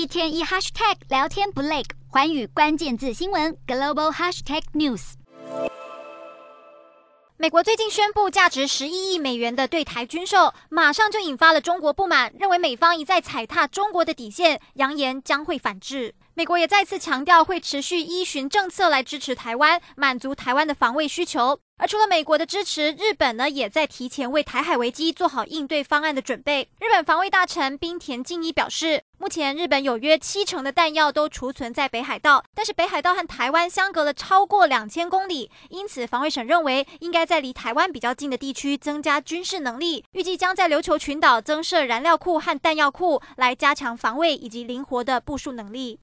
一天一 hashtag 聊天不累，寰宇关键字新闻 global hashtag news。美国最近宣布价值十一亿美元的对台军售，马上就引发了中国不满，认为美方一再踩踏中国的底线，扬言将会反制。美国也再次强调会持续依循政策来支持台湾，满足台湾的防卫需求。而除了美国的支持，日本呢也在提前为台海危机做好应对方案的准备。日本防卫大臣滨田靖一表示，目前日本有约七成的弹药都储存在北海道，但是北海道和台湾相隔了超过两千公里，因此防卫省认为应该在离台湾比较近的地区增加军事能力，预计将在琉球群岛增设燃料库和弹药库，来加强防卫以及灵活的部署能力。